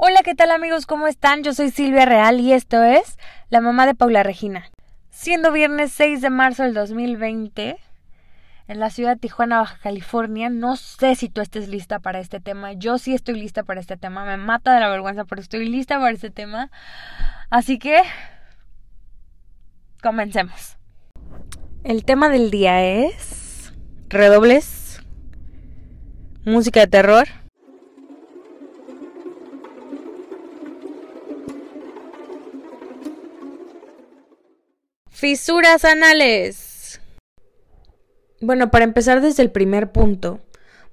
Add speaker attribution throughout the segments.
Speaker 1: Hola, ¿qué tal amigos? ¿Cómo están? Yo soy Silvia Real y esto es La mamá de Paula Regina. Siendo viernes 6 de marzo del 2020, en la ciudad de Tijuana, Baja California, no sé si tú estés lista para este tema. Yo sí estoy lista para este tema. Me mata de la vergüenza, pero estoy lista para este tema. Así que... Comencemos. El tema del día es... Redobles. Música de terror Fisuras anales. Bueno, para empezar desde el primer punto,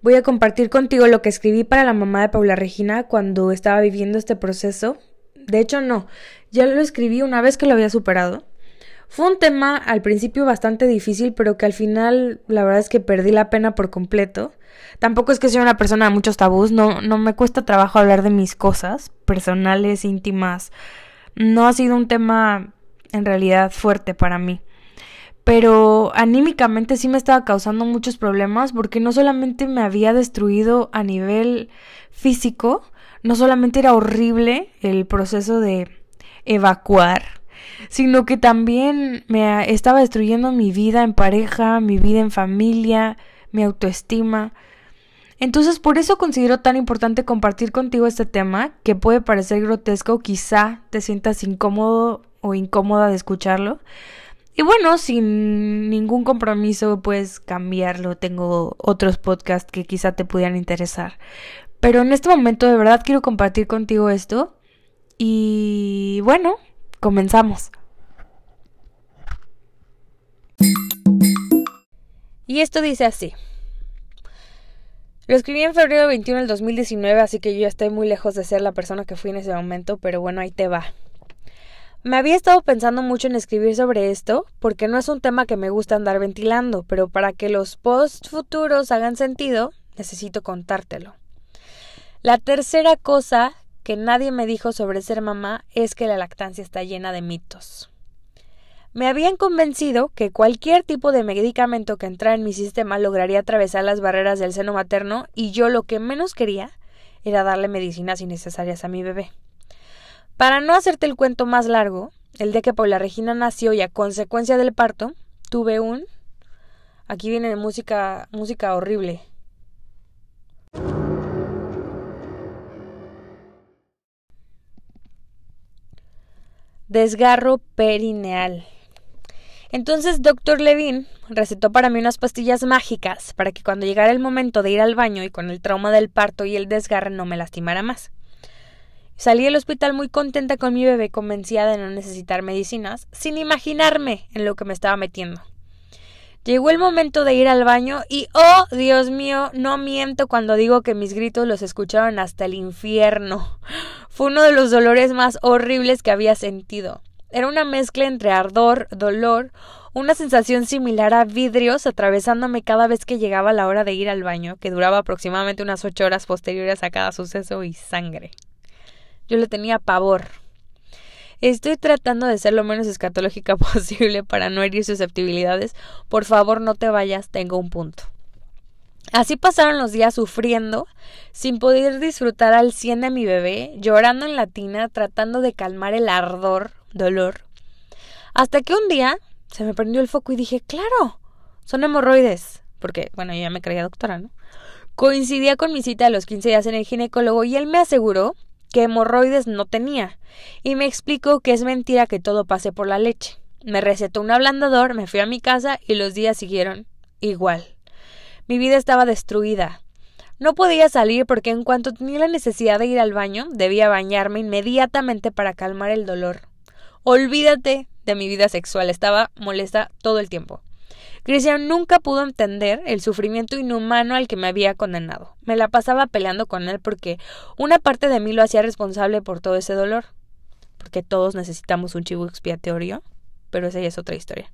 Speaker 1: voy a compartir contigo lo que escribí para la mamá de Paula Regina cuando estaba viviendo este proceso. De hecho, no, ya lo escribí una vez que lo había superado. Fue un tema al principio bastante difícil, pero que al final la verdad es que perdí la pena por completo. Tampoco es que soy una persona de muchos tabús, no, no me cuesta trabajo hablar de mis cosas personales, íntimas. No ha sido un tema en realidad fuerte para mí. Pero anímicamente sí me estaba causando muchos problemas porque no solamente me había destruido a nivel físico, no solamente era horrible el proceso de evacuar, sino que también me estaba destruyendo mi vida en pareja, mi vida en familia, mi autoestima. Entonces por eso considero tan importante compartir contigo este tema, que puede parecer grotesco, quizá te sientas incómodo o incómoda de escucharlo. Y bueno, sin ningún compromiso, pues cambiarlo. Tengo otros podcasts que quizá te pudieran interesar. Pero en este momento de verdad quiero compartir contigo esto. Y bueno, comenzamos. Y esto dice así. Lo escribí en febrero 21 del 2019, así que yo ya estoy muy lejos de ser la persona que fui en ese momento, pero bueno, ahí te va. Me había estado pensando mucho en escribir sobre esto, porque no es un tema que me gusta andar ventilando, pero para que los posts futuros hagan sentido, necesito contártelo. La tercera cosa que nadie me dijo sobre ser mamá es que la lactancia está llena de mitos. Me habían convencido que cualquier tipo de medicamento que entrara en mi sistema lograría atravesar las barreras del seno materno y yo lo que menos quería era darle medicinas innecesarias a mi bebé. Para no hacerte el cuento más largo, el día que Paula Regina nació y a consecuencia del parto, tuve un... Aquí viene música, música horrible. Desgarro perineal. Entonces, doctor Levin recetó para mí unas pastillas mágicas para que cuando llegara el momento de ir al baño y con el trauma del parto y el desgarre no me lastimara más. Salí del hospital muy contenta con mi bebé, convencida de no necesitar medicinas, sin imaginarme en lo que me estaba metiendo. Llegó el momento de ir al baño y, oh, Dios mío, no miento cuando digo que mis gritos los escucharon hasta el infierno. Fue uno de los dolores más horribles que había sentido. Era una mezcla entre ardor, dolor, una sensación similar a vidrios atravesándome cada vez que llegaba la hora de ir al baño, que duraba aproximadamente unas ocho horas posteriores a cada suceso y sangre. Yo le tenía pavor. Estoy tratando de ser lo menos escatológica posible para no herir susceptibilidades. Por favor, no te vayas, tengo un punto. Así pasaron los días sufriendo, sin poder disfrutar al cien de mi bebé, llorando en la tina, tratando de calmar el ardor, dolor. Hasta que un día se me prendió el foco y dije, claro, son hemorroides. Porque, bueno, yo ya me creía doctora, ¿no? Coincidía con mi cita a los 15 días en el ginecólogo y él me aseguró que hemorroides no tenía, y me explicó que es mentira que todo pase por la leche. Me recetó un ablandador, me fui a mi casa y los días siguieron igual. Mi vida estaba destruida. No podía salir porque en cuanto tenía la necesidad de ir al baño, debía bañarme inmediatamente para calmar el dolor. Olvídate de mi vida sexual, estaba molesta todo el tiempo. Cristian nunca pudo entender el sufrimiento inhumano al que me había condenado. Me la pasaba peleando con él porque una parte de mí lo hacía responsable por todo ese dolor. Porque todos necesitamos un chivo expiatorio, pero esa ya es otra historia.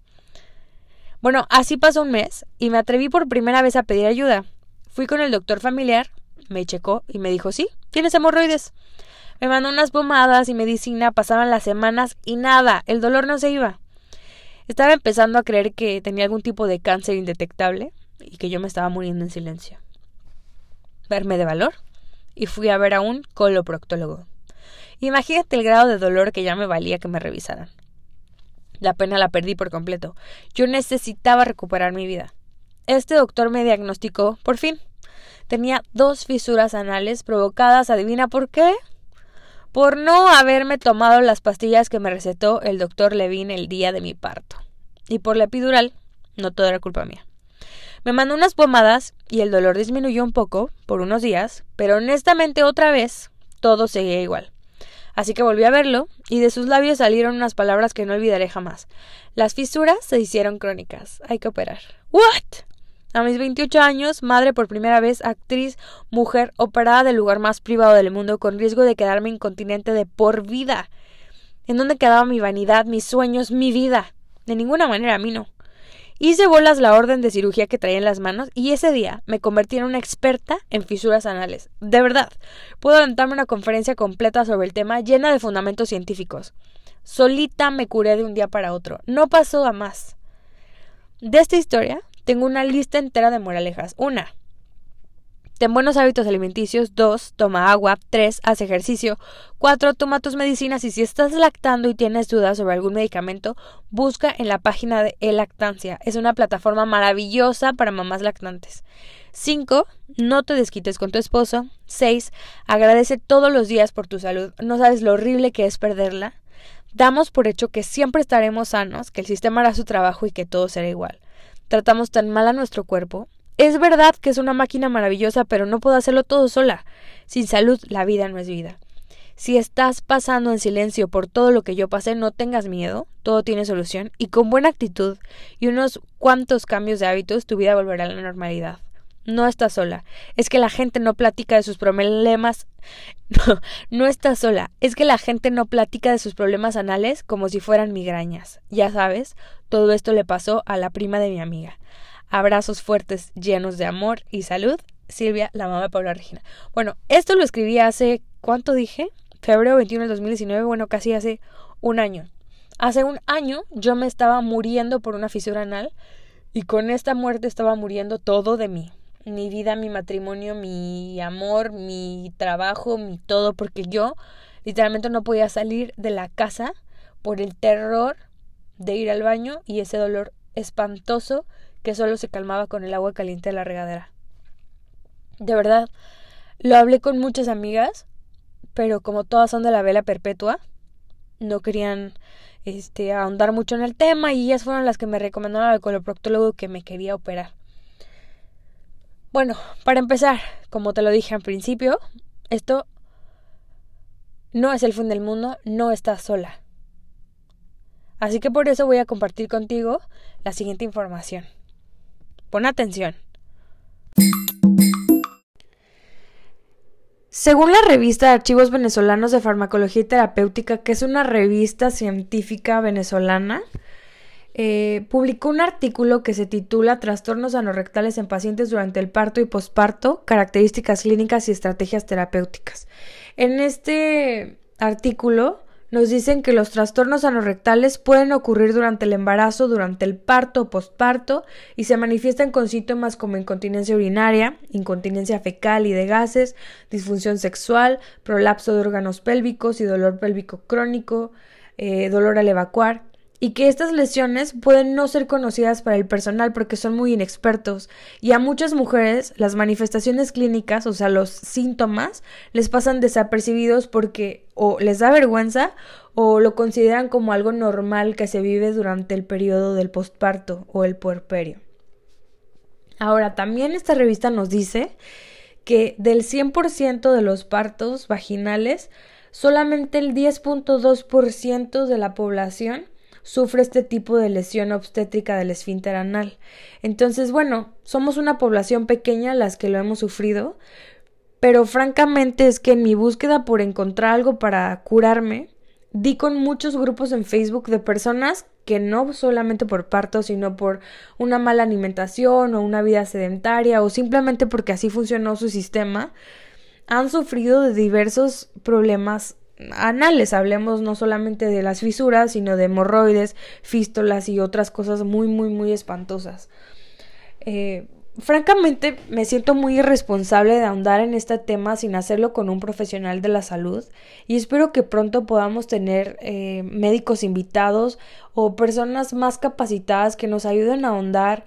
Speaker 1: Bueno, así pasó un mes y me atreví por primera vez a pedir ayuda. Fui con el doctor familiar, me checó y me dijo, sí, tienes hemorroides. Me mandó unas pomadas y medicina, pasaban las semanas y nada, el dolor no se iba. Estaba empezando a creer que tenía algún tipo de cáncer indetectable y que yo me estaba muriendo en silencio. Verme de valor y fui a ver a un coloproctólogo. Imagínate el grado de dolor que ya me valía que me revisaran. La pena la perdí por completo. Yo necesitaba recuperar mi vida. Este doctor me diagnosticó, por fin. Tenía dos fisuras anales provocadas, adivina por qué. Por no haberme tomado las pastillas que me recetó el doctor Levin el día de mi parto. Y por la epidural, no todo era culpa mía. Me mandó unas pomadas y el dolor disminuyó un poco por unos días, pero honestamente otra vez todo seguía igual. Así que volví a verlo y de sus labios salieron unas palabras que no olvidaré jamás. Las fisuras se hicieron crónicas. Hay que operar. ¿What? A mis 28 años, madre por primera vez, actriz, mujer, operada del lugar más privado del mundo con riesgo de quedarme incontinente de por vida. ¿En dónde quedaba mi vanidad, mis sueños, mi vida? De ninguna manera a mí no. Hice bolas la orden de cirugía que traía en las manos y ese día me convertí en una experta en fisuras anales. De verdad, puedo aventarme una conferencia completa sobre el tema llena de fundamentos científicos. Solita me curé de un día para otro. No pasó a más. De esta historia tengo una lista entera de moralejas. Una, Ten buenos hábitos alimenticios. 2. Toma agua. 3. Haz ejercicio. 4. Toma tus medicinas y si estás lactando y tienes dudas sobre algún medicamento, busca en la página de E-Lactancia. Es una plataforma maravillosa para mamás lactantes. 5. No te desquites con tu esposo. 6. Agradece todos los días por tu salud. No sabes lo horrible que es perderla. Damos por hecho que siempre estaremos sanos, que el sistema hará su trabajo y que todo será igual. Tratamos tan mal a nuestro cuerpo, es verdad que es una máquina maravillosa, pero no puedo hacerlo todo sola. Sin salud, la vida no es vida. Si estás pasando en silencio por todo lo que yo pasé, no tengas miedo, todo tiene solución, y con buena actitud y unos cuantos cambios de hábitos, tu vida volverá a la normalidad. No estás sola. Es que la gente no platica de sus problemas. No, no estás sola. Es que la gente no platica de sus problemas anales como si fueran migrañas. Ya sabes, todo esto le pasó a la prima de mi amiga. Abrazos fuertes llenos de amor y salud. Silvia, la mamá de Paula Regina. Bueno, esto lo escribí hace, ¿cuánto dije? Febrero 21 del 2019, bueno, casi hace un año. Hace un año yo me estaba muriendo por una fisura anal y con esta muerte estaba muriendo todo de mí. Mi vida, mi matrimonio, mi amor, mi trabajo, mi todo, porque yo literalmente no podía salir de la casa por el terror de ir al baño y ese dolor espantoso que solo se calmaba con el agua caliente de la regadera. De verdad, lo hablé con muchas amigas, pero como todas son de la vela perpetua, no querían este, ahondar mucho en el tema y ellas fueron las que me recomendaron al coloproctólogo que me quería operar. Bueno, para empezar, como te lo dije al principio, esto no es el fin del mundo, no estás sola. Así que por eso voy a compartir contigo la siguiente información. Pon atención. Según la revista de Archivos Venezolanos de Farmacología y Terapéutica, que es una revista científica venezolana, eh, publicó un artículo que se titula Trastornos anorrectales en pacientes durante el parto y posparto, características clínicas y estrategias terapéuticas. En este artículo nos dicen que los trastornos anorrectales pueden ocurrir durante el embarazo, durante el parto o postparto y se manifiestan con síntomas como incontinencia urinaria, incontinencia fecal y de gases, disfunción sexual, prolapso de órganos pélvicos y dolor pélvico crónico, eh, dolor al evacuar y que estas lesiones pueden no ser conocidas para el personal porque son muy inexpertos y a muchas mujeres las manifestaciones clínicas, o sea, los síntomas, les pasan desapercibidos porque o les da vergüenza o lo consideran como algo normal que se vive durante el periodo del postparto o el puerperio. Ahora, también esta revista nos dice que del 100% de los partos vaginales, solamente el 10.2% de la población sufre este tipo de lesión obstétrica del esfínter anal. Entonces, bueno, somos una población pequeña las que lo hemos sufrido, pero francamente es que en mi búsqueda por encontrar algo para curarme, di con muchos grupos en Facebook de personas que no solamente por parto, sino por una mala alimentación o una vida sedentaria o simplemente porque así funcionó su sistema, han sufrido de diversos problemas anales, hablemos no solamente de las fisuras, sino de hemorroides, fístolas y otras cosas muy, muy, muy espantosas. Eh, francamente me siento muy irresponsable de ahondar en este tema sin hacerlo con un profesional de la salud y espero que pronto podamos tener eh, médicos invitados o personas más capacitadas que nos ayuden a ahondar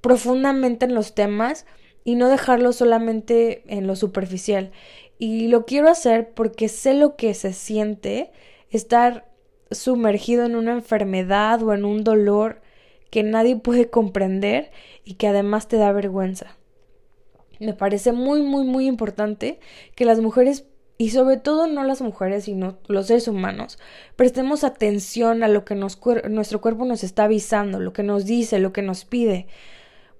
Speaker 1: profundamente en los temas y no dejarlo solamente en lo superficial. Y lo quiero hacer porque sé lo que se siente estar sumergido en una enfermedad o en un dolor que nadie puede comprender y que además te da vergüenza. Me parece muy, muy, muy importante que las mujeres, y sobre todo no las mujeres, sino los seres humanos, prestemos atención a lo que nuestro cuerpo nos está avisando, lo que nos dice, lo que nos pide.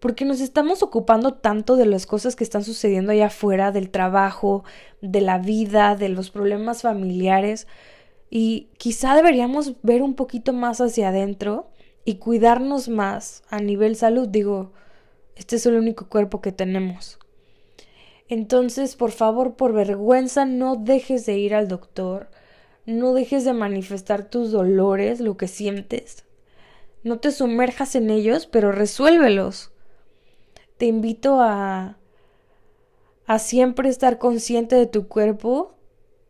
Speaker 1: Porque nos estamos ocupando tanto de las cosas que están sucediendo allá afuera, del trabajo, de la vida, de los problemas familiares, y quizá deberíamos ver un poquito más hacia adentro y cuidarnos más a nivel salud. Digo, este es el único cuerpo que tenemos. Entonces, por favor, por vergüenza, no dejes de ir al doctor, no dejes de manifestar tus dolores, lo que sientes. No te sumerjas en ellos, pero resuélvelos. Te invito a a siempre estar consciente de tu cuerpo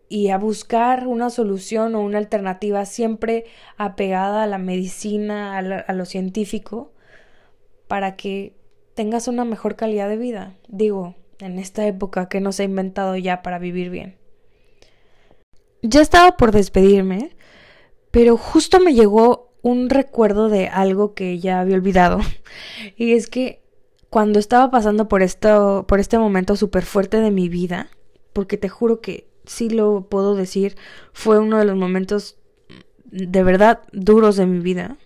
Speaker 1: y a buscar una solución o una alternativa siempre apegada a la medicina, a, lo científico, para que tengas una mejor calidad de vida. Digo, en esta época que no se ha inventado ya para vivir bien. Ya estaba por despedirme, pero justo me llegó un recuerdo de algo que ya había olvidado. Y es que cuando estaba pasando por esto, por este momento súper fuerte de mi vida, porque te juro que sí lo puedo decir, fue uno de los momentos de verdad duros de mi vida.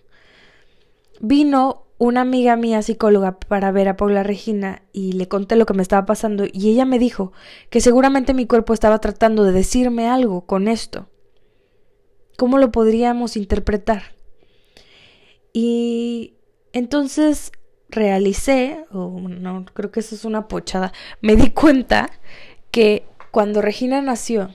Speaker 1: Vino una amiga mía psicóloga para ver a Paula Regina y le conté lo que me estaba pasando y ella me dijo que seguramente mi cuerpo estaba tratando de decirme algo con esto. ¿Cómo lo podríamos interpretar? Y entonces realicé, o no, creo que eso es una pochada, me di cuenta que cuando Regina nació,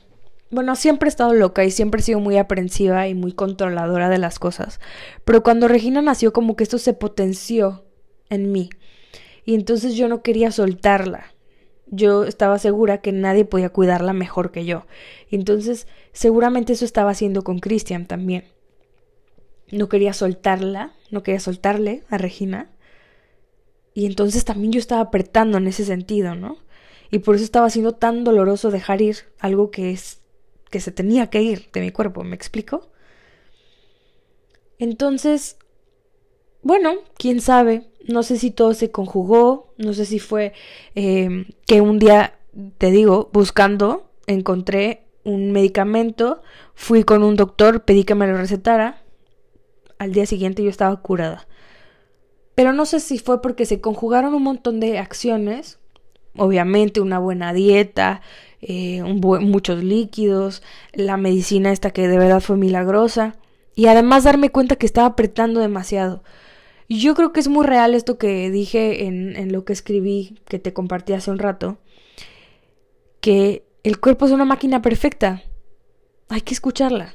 Speaker 1: bueno, siempre he estado loca y siempre he sido muy aprensiva y muy controladora de las cosas, pero cuando Regina nació como que esto se potenció en mí y entonces yo no quería soltarla. Yo estaba segura que nadie podía cuidarla mejor que yo. Entonces seguramente eso estaba haciendo con Christian también. No quería soltarla, no quería soltarle a Regina. Y entonces también yo estaba apretando en ese sentido, ¿no? y por eso estaba siendo tan doloroso dejar ir algo que es que se tenía que ir de mi cuerpo, ¿me explico? Entonces, bueno, quién sabe, no sé si todo se conjugó, no sé si fue em, que un día, te digo, buscando, encontré un medicamento, fui con un doctor, pedí que me lo recetara, al día siguiente yo estaba curada. Pero no sé si fue porque se conjugaron un montón de acciones obviamente una buena dieta, eh, muchos líquidos, la medicina esta que de verdad fue milagrosa y además darme cuenta que estaba apretando demasiado. Yo creo que es muy real esto que dije en, en lo que escribí, que te compartí hace un rato, que el cuerpo es una máquina perfecta, hay que escucharla.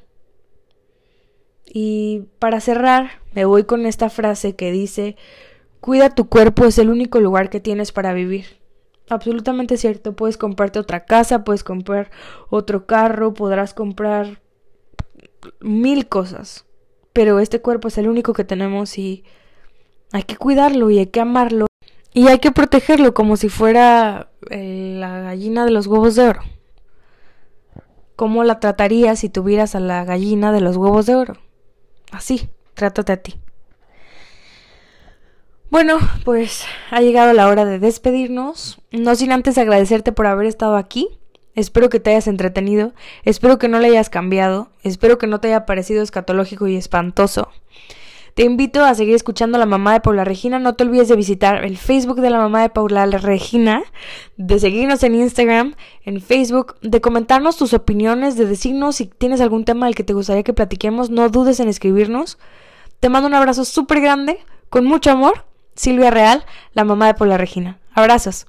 Speaker 1: Y para cerrar, me voy con esta frase que dice, cuida tu cuerpo, es el único lugar que tienes para vivir absolutamente cierto. Puedes comprarte otra casa, puedes comprar otro carro, podrás comprar mil cosas. Pero este cuerpo es el único que tenemos y hay que cuidarlo y hay que amarlo y hay que protegerlo como si fuera eh, la gallina de los huevos de oro. ¿Cómo la tratarías si tuvieras a la gallina de los huevos de oro? Así, trátate a ti. Bueno, pues ha llegado la hora de despedirnos. No sin antes agradecerte por haber estado aquí. Espero que te hayas entretenido, espero que no le hayas cambiado, espero que no te haya parecido escatológico y espantoso. Te invito a seguir escuchando a la mamá de Paula Regina. No te olvides de visitar el Facebook de la mamá de Paula Regina, de seguirnos en Instagram, en Facebook, de comentarnos tus opiniones, de decirnos si tienes algún tema del que te gustaría que platiquemos. No dudes en escribirnos. Te mando un abrazo súper grande, con mucho amor Silvia Real, la mamá de Paula Regina. Abrazos.